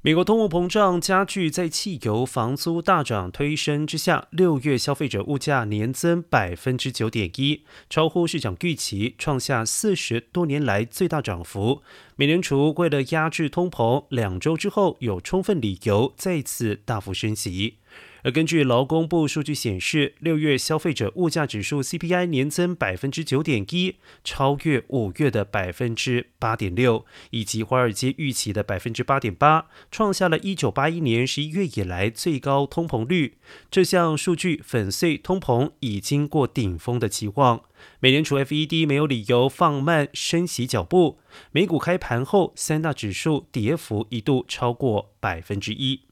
美国通货膨胀加剧，在汽油、房租大涨推升之下，六月消费者物价年增百分之九点一，超乎市场预期，创下四十多年来最大涨幅。美联储为了压制通膨，两周之后有充分理由再次大幅升息。根据劳工部数据显示，六月消费者物价指数 CPI 年增百分之九点一，超越五月的百分之八点六，以及华尔街预期的百分之八点八，创下了一九八一年十一月以来最高通膨率。这项数据粉碎通膨已经过顶峰的期望。美联储 FED 没有理由放慢升息脚步。美股开盘后，三大指数跌幅一度超过百分之一。